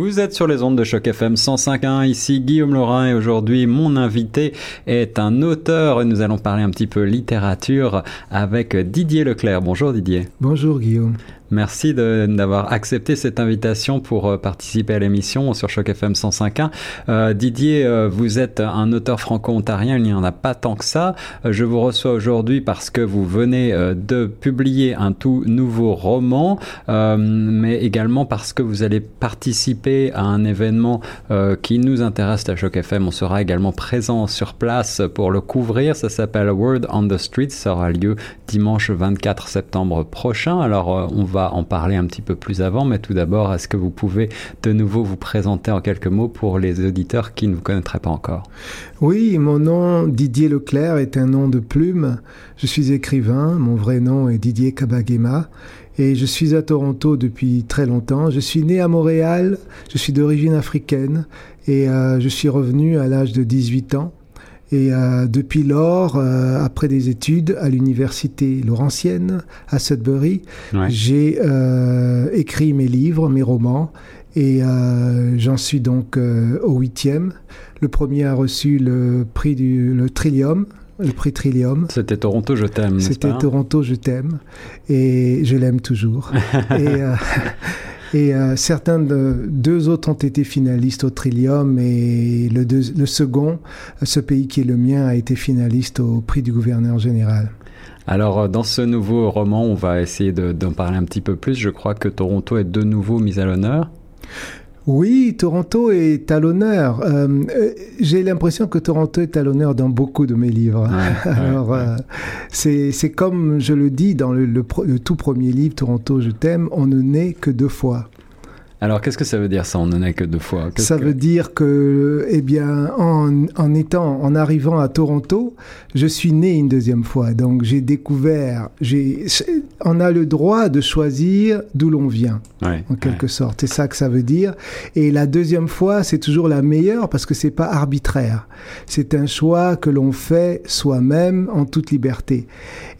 Vous êtes sur les ondes de choc FM 105.1. Ici Guillaume Laurin et aujourd'hui mon invité est un auteur. Nous allons parler un petit peu littérature avec Didier Leclerc. Bonjour Didier. Bonjour Guillaume. Merci d'avoir accepté cette invitation pour euh, participer à l'émission sur Choc FM 105.1. Euh, Didier, euh, vous êtes un auteur franco-ontarien, il n'y en a pas tant que ça. Je vous reçois aujourd'hui parce que vous venez de publier un tout nouveau roman, mais également parce que vous allez participer à un événement qui nous intéresse à Choc FM. On sera également présent sur place pour le couvrir. Ça s'appelle Word on the Street. Ça aura lieu dimanche 24 septembre prochain. Alors, on va en parler un petit peu plus avant, mais tout d'abord, est-ce que vous pouvez de nouveau vous présenter en quelques mots pour les auditeurs qui ne vous connaîtraient pas encore? Oui, mon nom Didier Leclerc est un nom de plume. Je suis écrivain, mon vrai nom est Didier Kabagema et je suis à Toronto depuis très longtemps. Je suis né à Montréal, je suis d'origine africaine et euh, je suis revenu à l'âge de 18 ans. Et euh, depuis lors, euh, après des études à l'université Laurentienne à Sudbury, j'ai euh, écrit mes livres, mes romans, et j'en suis donc au huitième. Le premier a reçu le prix du le Trillium, le prix Trillium. C'était Toronto, je t'aime. C'était Toronto, je t'aime, et je l'aime toujours. et, euh, et euh, certains de, deux autres ont été finalistes au Trillium et le, second, ce pays qui est le mien, a été finaliste au prix du gouverneur général. Alors, euh, dans ce nouveau roman, on va essayer d'en parler un petit peu plus. Je crois que Toronto est de nouveau mise à l'honneur. Oui, Toronto est à l'honneur. Euh, euh, J'ai l'impression que Toronto est à l'honneur dans beaucoup de mes livres. Ouais, Alors, ouais, ouais. Euh, c'est comme je le dis dans le, le, le, tout premier livre, Toronto, je t'aime, on ne naît que deux fois. Alors, qu'est-ce que ça veut dire ça On n'en est que deux fois? Ça que... veut dire que, eh bien, en, en, étant, en arrivant à Toronto, je suis né une deuxième fois. Donc, j'ai découvert. J'ai, on a le droit de choisir d'où l'on vient, ouais, en quelque ouais. sorte. C'est ça que ça veut dire. Et la deuxième fois, c'est toujours la meilleure parce que c'est pas arbitraire. C'est un choix que l'on fait soi-même en toute liberté.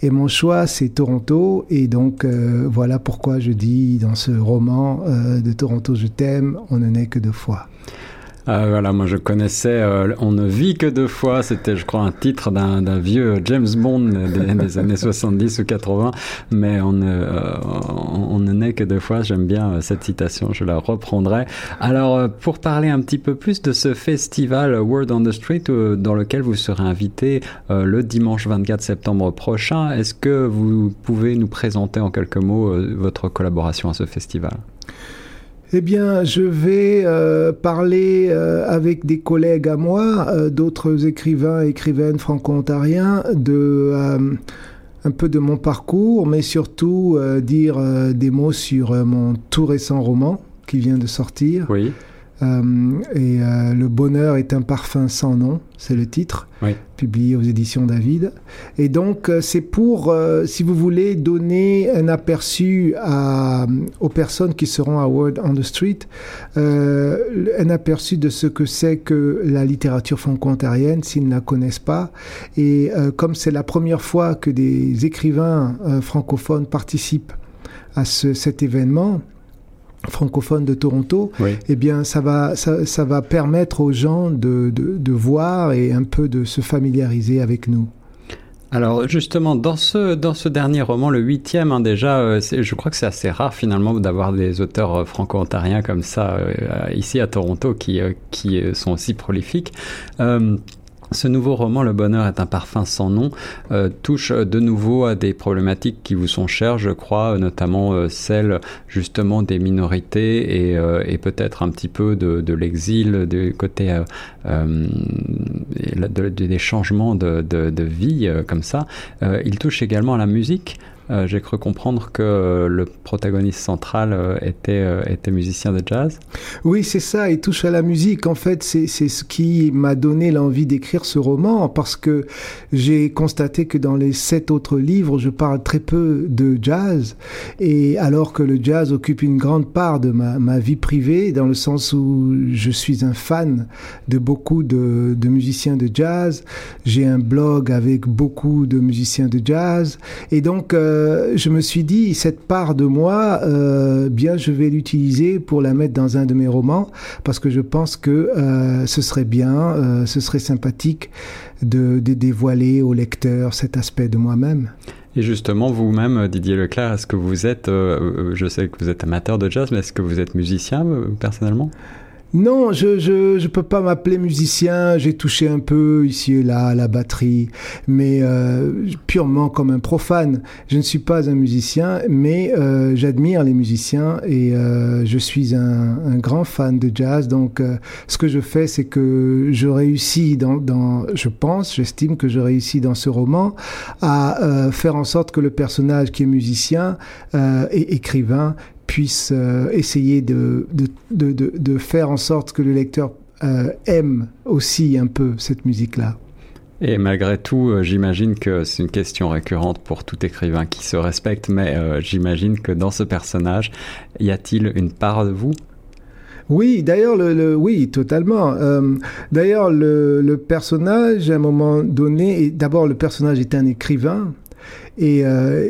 Et mon choix, c'est Toronto. Et donc, euh, voilà pourquoi je dis dans ce roman euh, de Toronto Toronto, je t'aime, on ne naît que deux fois. Euh, voilà, moi je connaissais euh, On ne vit que deux fois, c'était je crois un titre d'un vieux James Bond des, des, années 70 ou 80, mais on ne, euh, on ne naît que deux fois, j'aime bien euh, cette citation, je la reprendrai. Alors pour parler un petit peu plus de ce festival Word on the Street dans lequel vous serez invité le dimanche 24 septembre prochain, est-ce que vous pouvez nous présenter en quelques mots votre collaboration à ce festival? Eh bien, je vais euh, parler euh, avec des collègues à moi, euh, d'autres écrivains et écrivaines franco-ontariens, de un peu de mon parcours, mais surtout dire des mots sur mon tout récent roman qui vient de sortir. Euh, et euh, Le bonheur est un parfum sans nom, c'est le titre, oui. publié aux éditions David. Et donc, euh, c'est pour, euh, si vous voulez, donner un aperçu à, aux personnes qui seront à Word on the Street, un aperçu de ce que c'est que la littérature franco-ontarienne, s'ils ne la connaissent pas. Et comme c'est la première fois que des écrivains francophones participent à ce, cet événement, francophone de Toronto, oui. eh bien, ça va, ça, ça, va permettre aux gens de, de, de, voir et un peu de se familiariser avec nous. Alors justement, dans ce, dans ce dernier roman, le huitième hein, déjà, euh, je crois que c'est assez rare finalement d'avoir des auteurs euh, franco-ontariens comme ça euh, ici à Toronto qui, euh, qui sont aussi prolifiques. Euh, ce nouveau roman, Le bonheur est un parfum sans nom, euh, touche de nouveau à des problématiques qui vous sont chères, je crois, notamment euh, celle justement des minorités et, euh, et peut-être un petit peu de, de l'exil, du côté euh, de, de, des changements de, vie euh, comme ça. Euh, il touche également à la musique. Euh, j'ai cru comprendre que le protagoniste central euh, était, euh, était musicien de jazz. Oui, c'est ça, il touche à la musique. En fait, c'est ce qui m'a donné l'envie d'écrire ce roman, parce que j'ai constaté que dans les sept autres livres, je parle très peu de jazz, et alors que le jazz occupe une grande part de ma, ma vie privée, dans le sens où je suis un fan de beaucoup de, de musiciens de jazz, j'ai un blog avec beaucoup de musiciens de jazz, et donc... Euh, euh, je me suis dit, cette part de moi, euh, bien, je vais l'utiliser pour la mettre dans un de mes romans, parce que je pense que euh, ce serait bien, ce serait sympathique de, dévoiler au lecteur cet aspect de moi-même. Et justement, vous-même, Didier Leclerc, est-ce que vous êtes, je sais que vous êtes amateur de jazz, mais est-ce que vous êtes musicien personnellement? Non, je je je peux pas m'appeler musicien. J'ai touché un peu ici et là à la batterie, mais euh, purement comme un profane. Je ne suis pas un musicien, mais euh, j'admire les musiciens et euh, je suis un, un, grand fan de jazz. Donc, euh, ce que je fais, c'est que je réussis dans, dans je pense, j'estime que je réussis dans ce roman à euh, faire en sorte que le personnage qui est musicien euh, et écrivain puisse euh, essayer de, de, de, de, faire en sorte que le lecteur euh, aime aussi un peu cette musique-là. Et malgré tout, euh, j'imagine que c'est une question récurrente pour tout écrivain qui se respecte, mais euh, j'imagine que dans ce personnage, y a-t-il une part de vous? Oui, d'ailleurs, le, le, oui, totalement. Euh, d'ailleurs, le, le, personnage, à un moment donné, d'abord, le personnage est un écrivain et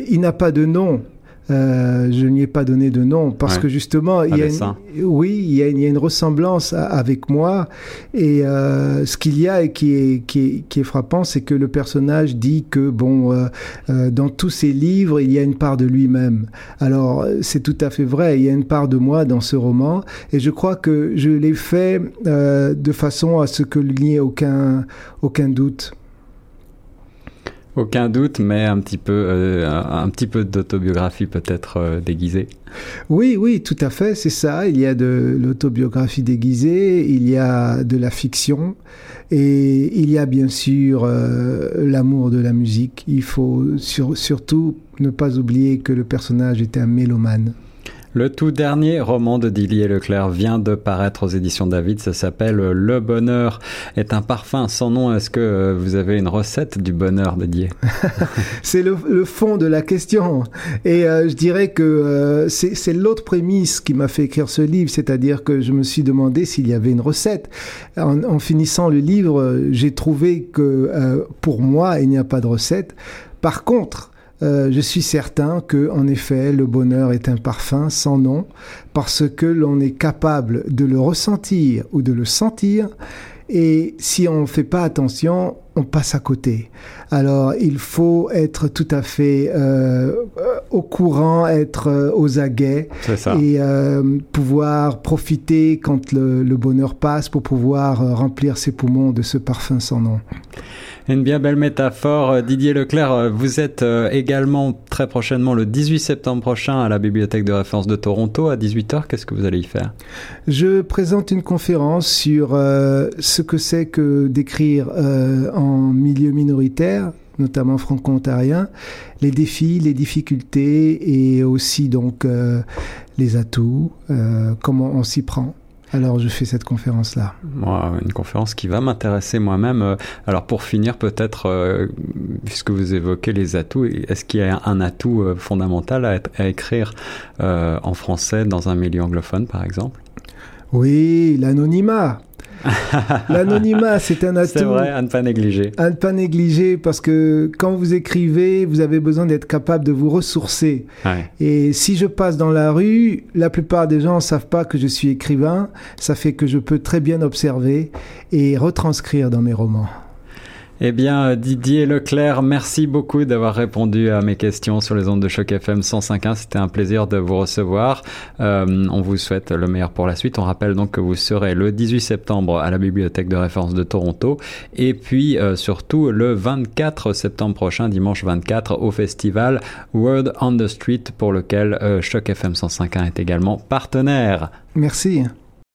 il n'a pas de nom. Euh, je n'y ai pas donné de nom parce Ouais. que justement, il y a une, oui, il y, a une, il y a une ressemblance à- avec moi. Et euh, ce qu'il y a et qui est, qui est, qui est frappant, c'est que le personnage dit que bon, euh, euh, dans tous ses livres, il y a une part de lui-même. Alors, c'est tout à fait vrai. Il y a une part de moi dans ce roman, et je crois que je l'ai fait euh, de façon à ce qu'il n'y ait aucun, aucun doute. Aucun doute, mais un petit peu, euh, d'autobiographie peut-être euh, déguisée. Oui, oui, tout à fait, c'est ça. Il y a de l'autobiographie déguisée, il y a de la fiction, et il y a bien sûr euh, l'amour de la musique. Il faut sur, surtout ne pas oublier que le personnage était un mélomane. Le tout dernier roman de Didier Leclerc vient de paraître aux éditions David. Ça s'appelle Le bonheur est un parfum sans nom. Est-ce que euh, vous avez une recette du bonheur, Didier? C'est le, fond de la question. Et euh, je dirais que euh, c'est l'autre prémisse qui m'a fait écrire ce livre, c'est-à-dire que je me suis demandé s'il y avait une recette. En, finissant le livre, j'ai trouvé que pour moi, il n'y a pas de recette. Par contre, euh, je suis certain que, en effet, le bonheur est un parfum sans nom, parce que l'on est capable de le ressentir ou de le sentir, et si on ne fait pas attention, on passe à côté. Alors, il faut être tout à fait euh, au courant, être euh, aux aguets et euh, pouvoir profiter quand le, le, bonheur passe pour pouvoir euh, remplir ses poumons de ce parfum sans nom. Une bien belle métaphore. Didier Leclerc, vous êtes euh, également très prochainement le 18 septembre prochain à la bibliothèque de référence de Toronto à 18h. Qu'est-ce que vous allez y faire? Je présente une conférence sur euh, ce que c'est que d'écrire euh, en milieu minoritaire notamment franco-ontarien, les défis, les difficultés et aussi donc euh, les atouts, euh, comment on s'y prend. Alors je fais cette conférence-là. Moi, une conférence qui va m'intéresser moi-même. Alors pour finir, peut-être, euh, puisque vous évoquez les atouts, est-ce qu'il y a un atout euh, fondamental à, être, à écrire euh, en français dans un milieu anglophone, par exemple? Oui, l'anonymat. L'anonymat, c'est un atout. C'est vrai, à ne pas négliger. À ne pas négliger parce que quand vous écrivez, vous avez besoin d'être capable de vous ressourcer. Ouais. Et si je passe dans la rue, la plupart des gens ne savent pas que je suis écrivain. Ça fait que je peux très bien observer et retranscrire dans mes romans. Eh bien, Didier Leclerc, merci beaucoup d'avoir répondu à mes questions sur les ondes de choc FM 105.1. C'était un plaisir de vous recevoir. Euh, on vous souhaite le meilleur pour la suite. On rappelle donc que vous serez le 18 septembre à la bibliothèque de référence de Toronto et puis euh, surtout le 24 septembre prochain, dimanche 24, au festival Word on the Street pour lequel euh, choc FM 105.1 est également partenaire. Merci.